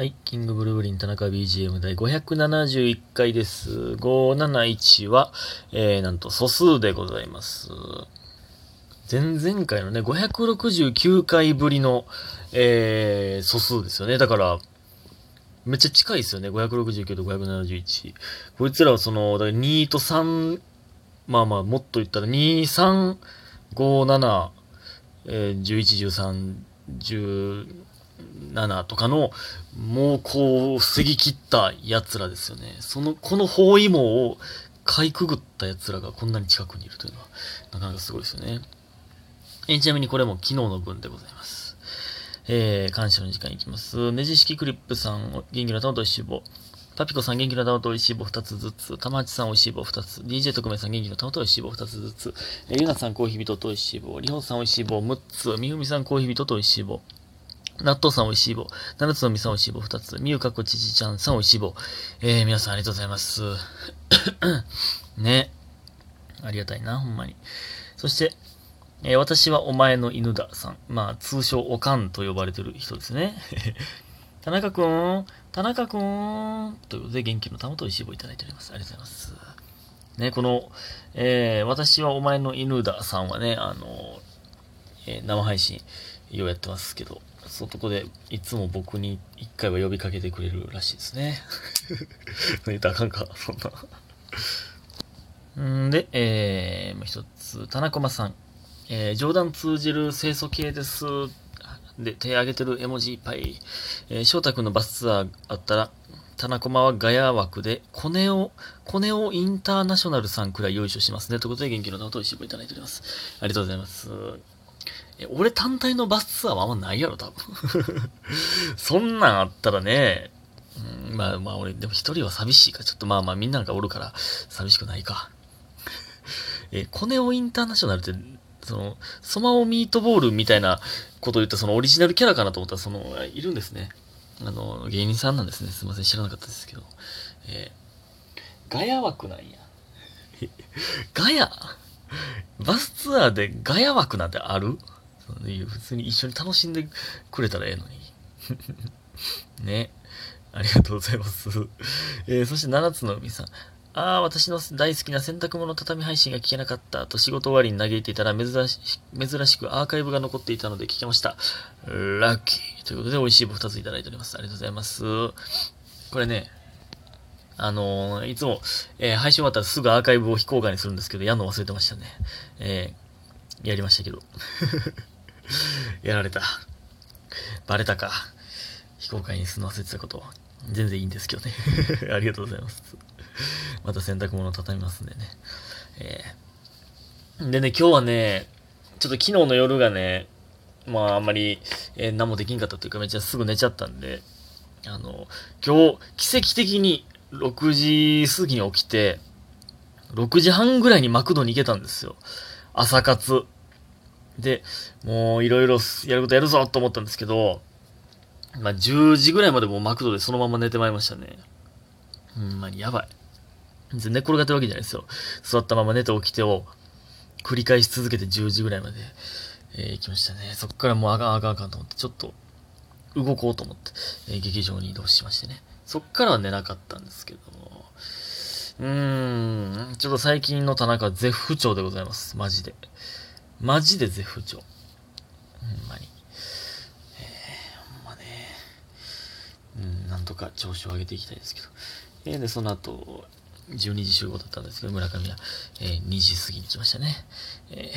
はい。キングブルーブリン田中 BGM 第571回です。571は、えー、なんと素数でございます。前々回のね、569回ぶりの、えー、素数ですよね。だから、めっちゃ近いですよね。569と571。こいつらはその、だから2と3、まあまあ、もっと言ったら2、3、5、7、えー、11、13、7とかの、もうこう、防ぎ切った奴らですよね。その、この包囲網をかいくぐった奴らがこんなに近くにいるというのは、なかなかすごいですよね。えちなみにこれも昨日の分でございます。えー、感謝の時間いきます。ネジ式クリップさん、元気の玉と一棒。パピコさん元気の玉と石棒2つずつ。玉八さんおいしい棒2つ。DJ 特命さん元気の玉と石棒2つずつ。えーゆなさんコーヒー人と石棒。りほさんおいしい棒6つ。みふみさんコーヒー人と石棒。納豆さんおいしい棒。七つのみさんおいしい棒2つ。みゆかこちちちゃんさんおいしい棒。えー、皆さんありがとうございます。ね。ありがたいな、ほんまに。そして、えー私はお前の犬ださん。まあ、通称おかんと呼ばれてる人ですね。田中くん、田中くん、ということで元気の玉と石棒いただいております。ありがとうございます。ね、この、えー私はお前の犬ださんはね、あの、えー生配信、ようやってますけど、そこで、いつも僕に一回は呼びかけてくれるらしいですね。言ったらあかんか、そんな。んで、えー、もう一つ、田中間さん。えー、冗談通じる清楚系です。で、手挙げてる絵文字いっぱい。えー、翔太くんのバスツアーあったら、田中間はガヤ枠で、コネオ、コネオインターナショナルさんくらいよいしますね。ということで、元気の玉と石棒いただいております。ありがとうございます。え、俺単体のバスツアーはあんまないやろ、多分。そんなんあったらね、うん、まあまあ俺、でも一人は寂しいか。ちょっとまあまあみんながおるから寂しくないか。え、コネオインターナショナルって、その、ソマオミートボールみたいなことを言ったそのオリジナルキャラかなと思ったら、その、いるんですね。あの、芸人さんなんですね。すいません、知らなかったですけど。えーガヤ枠なんや。ガヤ？バスツアーでガヤ枠なんてある？普通に一緒に楽しんでくれたらええのに。ね。ありがとうございます。えーそして七つの海さん。ああ、私の大好きな洗濯物畳配信が聞けなかったと仕事終わりに嘆いていたら珍し珍しくアーカイブが残っていたので聞けました。ラッキー。ということで美味しい棒2ついただいております。ありがとうございます。これね、あのーいつも、えー配信終わったらすぐアーカイブを非公開にするんですけど、やんの忘れてましたね。えーやりましたけど。やられた。バレたか。非公開にするの忘れてたこと。全然いいんですけどね。ありがとうございます。また洗濯物畳みますんでね。えーでね、今日はね、ちょっと昨日の夜がね、まああんまり、えー何もできんかったというかめっちゃすぐ寝ちゃったんで、あの、今日、奇跡的に6時過ぎに起きて、6時半ぐらいにマクドに行けたんですよ。朝活。で、もういろいろやることやるぞと思ったんですけど、まあ10時ぐらいまでもうマクドでそのまま寝てまいりましたね。ほんまにやばい。全然寝転がってるわけじゃないですよ。座ったまま寝て起きてを繰り返し続けて10時ぐらいまで、えー行きましたね。そっからもうあかんあかんあかんと思って、ちょっと動こうと思って、えー劇場に移動しましてね。そっからは寝なかったんですけども。うーん、ちょっと最近の田中は絶不調でございます。マジで。マジで絶不調。ほんまに。えー、ほんまね。うん、なんとか調子を上げていきたいですけど。えー、で、その後、12時集合だったんですけど、村上は、えー2時過ぎに来ましたね。え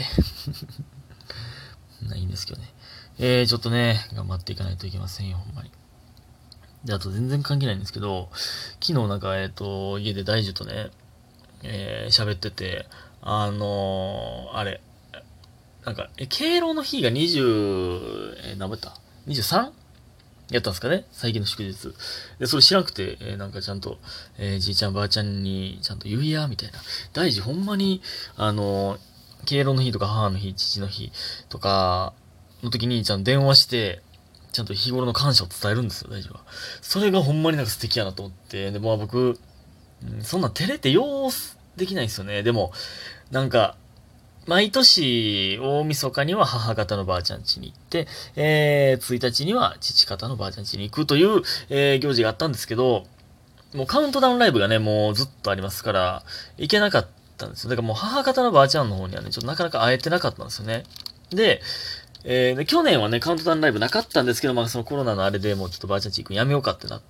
ー、ないいんですけどね。えー、ちょっとね、頑張っていかないといけませんよ、ほんまに。で、あと全然関係ないんですけど、昨日なんか、えっ、と、家で大樹とね、えー、喋ってて、あのー、あれ、なんか、え、敬老の日が20、えー、何ぼやった ?23? やったんですかね？最近の祝日。で、それ知らなくて、えーなんかちゃんと、えーじいちゃんばあちゃんにちゃんと言いや、みたいな。大事、ほんまに、あの敬老の日とか母の日、父の日とかの時にちゃんと電話して、ちゃんと日頃の感謝を伝えるんですよ、大事は。それがほんまになんか素敵やなと思って。で、まあ僕、うんそんな照れてようできないんですよね。でも、なんか、毎年、大晦日には母方のばあちゃん家に行って、えー、1日には父方のばあちゃん家に行くという、えー、行事があったんですけど、もうカウントダウンライブがね、もうずっとありますから、行けなかったんですよ。だからもう母方のばあちゃんの方にはね、ちょっとなかなか会えてなかったんですよね。で、えー、去年はね、カウントダウンライブなかったんですけど、まあそのコロナのあれでもうちょっとばあちゃんち行くのやめようかってなっ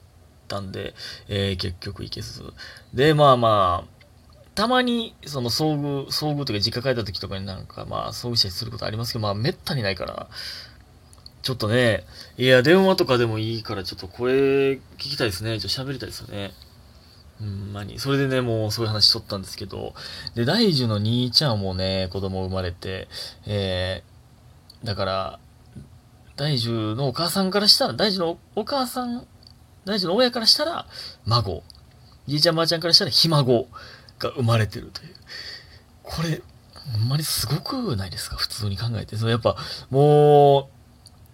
たんで、えー、結局行けず。で、まあまあ、たまに、その遭遇、遭遇というか実家帰った時とかになんか、まあ遭遇したりすることありますけど、まあめったにないから、ちょっとね、いや、電話とかでもいいから、ちょっと声聞きたいですね。ちょっと喋りたいですよね。ほんまに。それでね、もうそういう話しとったんですけど、で、大樹の兄ちゃんもね、子供生まれて、えー、だから、大樹のお母さんからしたら、大樹のお母さん、大樹の親からしたら、孫。じいちゃんばあちゃんからしたら、ひ孫。が生まれてるという。これ、ほんまにすごくないですか？普通に考えて。そのやっぱ、も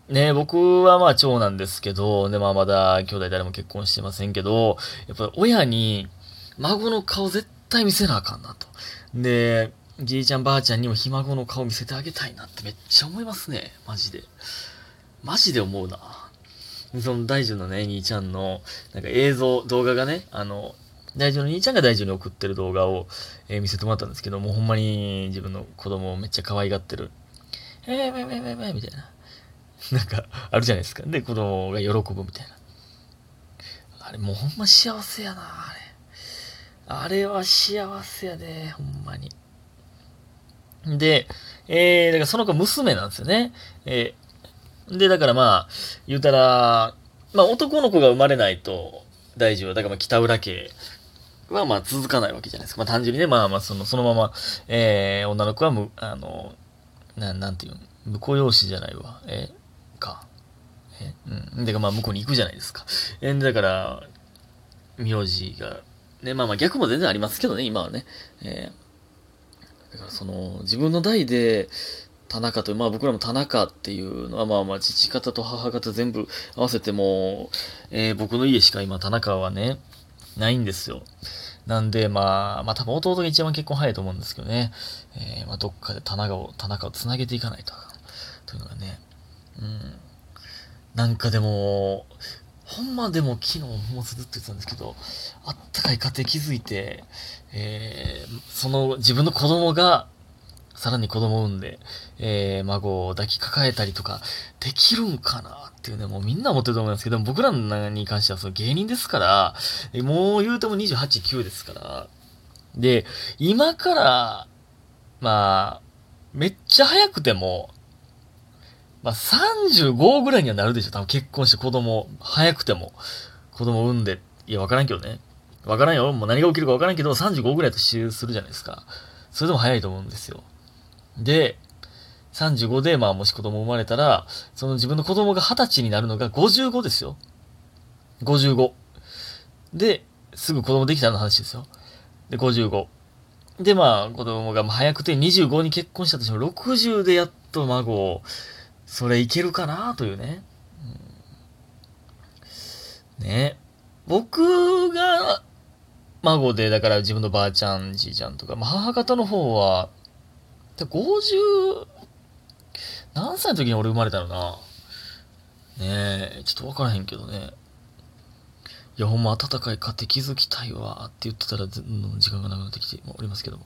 う、ね、僕はまあ長男ですけど、ね、まあまだ兄弟誰も結婚してませんけど、やっぱ親に孫の顔絶対見せなあかんなと。で、じいちゃんばあちゃんにもひ孫の顔見せてあげたいなってめっちゃ思いますね。マジで。マジで思うな。その大樹のね、兄ちゃんの、なんか映像、動画がね、あの、大事の兄ちゃんが大事に送ってる動画を、えー、見せてもらったんですけど、もうほんまに自分の子供をめっちゃ可愛がってる。えー、えー、えー、えー、みたいな。なんか、あるじゃないですか。で、子供が喜ぶみたいな。あれ、もうほんま幸せやな、あれ。あれは幸せやで、ほんまに。で、えー、だからその子娘なんですよね。えー、で、だからまあ、言うたら、まあ男の子が生まれないと、大事は、だからまあ北浦家はまあ続かないわけじゃないですか。まあ単純にね、まあまあその、そのまま、えー、女の子はむ、あの、ななんていうの、婿養子じゃないわ。えー、か。えうん。だからまあ向こうに行くじゃないですか。えー、だから、名字が、ね、まあまあ逆も全然ありますけどね、今はね。えー、だからその、自分の代で、田中と、まあ僕らも田中っていうのは、まあまあ父方と母方全部合わせても、えー、僕の家しか今田中はね、ないんですよ。なんで、まあ、まあ多分弟が一番結婚早いと思うんですけどね。えー、まあどっかで田中を、田中を繋げていかないと。というのがね。うん。なんかでも、ほんまでも昨日もずっと言ってたんですけど、あったかい家庭築いて、えー、その自分の子供がさらに子供を産んで、えー、孫を抱きかかえたりとか、できるんかなっていうね、もうみんな思ってると思いますけど、僕らに関してはその芸人ですから、もう言うても28、9ですから。で、今から、まあ、めっちゃ早くても、まあ35ぐらいにはなるでしょ。多分結婚して子供、早くても、子供産んで、いや、わからんけどね。わからんよ。もう何が起きるかわからんけど、35ぐらいとするじゃないですか。それでも早いと思うんですよ。で、35で、まあ、もし子供生まれたら、その自分の子供が20歳になるのが55ですよ。55。で、すぐ子供できたの話ですよ。で、55。で、まあ、子供が早くて25に結婚したとしても、60でやっと孫を、それいけるかなというね。うん、ね。僕が、孫で、だから自分のばあちゃん、じいちゃんとか、まあ、母方の方は、50、何歳の時に俺生まれたのな。ねえ、ちょっとわからへんけどね。いや、ほんま温かい家庭築きたいわって言ってたら、時間がなくなってきておりますけども。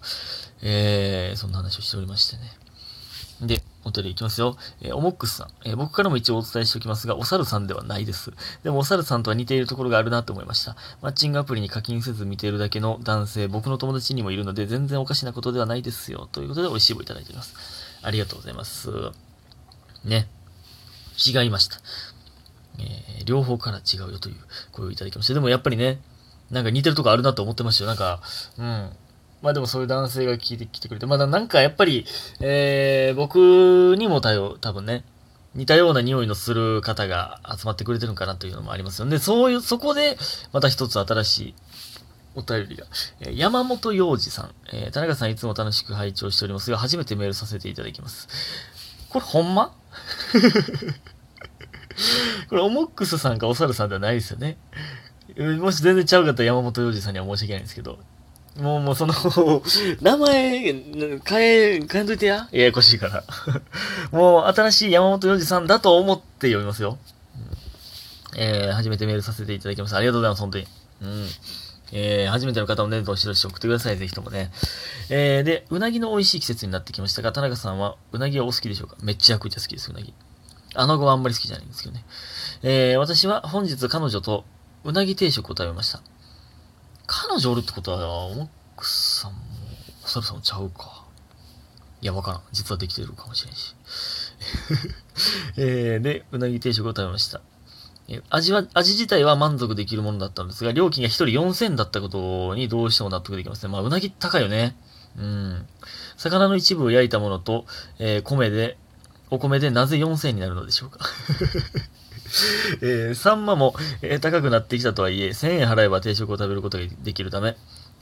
えー、そんな話をしておりましてね。で、お便りいきますよ。えー、おもっくすさん。えー、僕からも一応お伝えしておきますが、お猿さんではないです。でもお猿さんとは似ているところがあるなと思いました。マッチングアプリに課金せず見ているだけの男性、僕の友達にもいるので、全然おかしなことではないですよ。ということで、美味しい棒いただいております。ありがとうございます。ね。違いました。えー、両方から違うよという声をいただきました。でもやっぱりね、なんか似てるとこあるなと思ってましたよ。なんか、うん。まあでもそういう男性が聞いてきてくれて、まだなんかやっぱり、えー、僕にも多分ね、似たような匂いのする方が集まってくれてるんかなというのもありますよね。そういう、そこで、また一つ新しいお便りが。え、山本洋二さん。えー、田中さんいつも楽しく拝聴しておりますが、初めてメールさせていただきます。これほんま？これオモックスさんかお猿さんではないですよね。もし全然ちゃうかったら山本洋二さんには申し訳ないんですけど。もう、もうその、名前、変え、変えといてや。ややこしいから。もう、新しい山本洋二さんだと思って読みますよ。えー、初めてメールさせていただきます。ありがとうございます、本当に。うん。えー、初めての方もね、どしどし送ってください、ぜひともね。えー、で、うなぎの美味しい季節になってきましたが、田中さんはうなぎはお好きでしょうか？めっちゃくちゃ好きです、うなぎ。あの子はあんまり好きじゃないんですけどね。えー、私は本日彼女とうなぎ定食を食べました。彼女おるってことは、奥さんも、お猿さんもちゃうか。いや、わからん。実はできてるかもしれんし。えー、で、うなぎ定食を食べました。え味は、味自体は満足できるものだったんですが、料金が1人4000だったことにどうしても納得できますね。まあ、うなぎ高いよね。うん。魚の一部を焼いたものと、えー、米で、お米でなぜ4000になるのでしょうか。えー、サンマも、えー、高くなってきたとはいえ、1000円払えば定食を食べることができるため、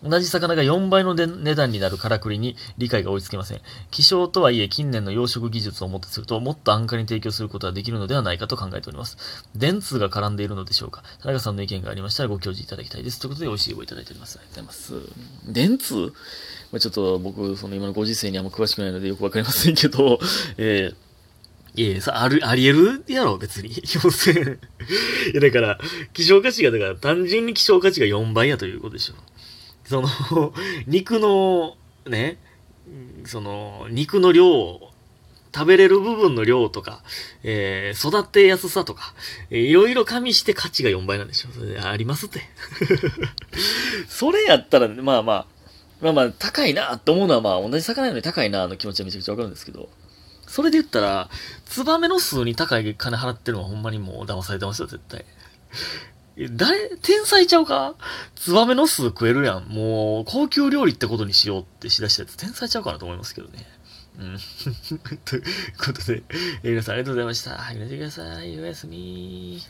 同じ魚が4倍の値段になるからくりに理解が追いつけません。希少とはいえ近年の養殖技術をもってするともっと安価に提供することができるのではないかと考えております。電通が絡んでいるのでしょうか田中さんの意見がありましたらご教示いただきたいです。ということで美味しいごいただいております。ありがとうございます。電通？まあ、ちょっと僕、その今のご時世にあんま詳しくないのでよくわかりませんけど、えーいやさ、ある、あり得るやろ、別に。4000いや、だから、希少価値が、だから、単純に希少価値が4倍やということでしょ。その、肉の、ね、その、肉の量、食べれる部分の量とか、えー、育てやすさとか、いろいろ加味して価値が4倍なんでしょ。それありますって。それやったら、まあまあ、まあまあ、高いなと思うのは、まあ、同じ魚なのに高いなの気持ちはめちゃくちゃわかるんですけど、それで言ったら、ツバメの数に高い金払ってるのはほんまにもう騙されてますよ、絶対。誰、天才ちゃうか？ツバメの巣食えるやん。もう、高級料理ってことにしようってしだしたやつ、天才ちゃうかなと思いますけどね。うん。ということで、皆さんありがとうございました。はい、寝てください。おやすみ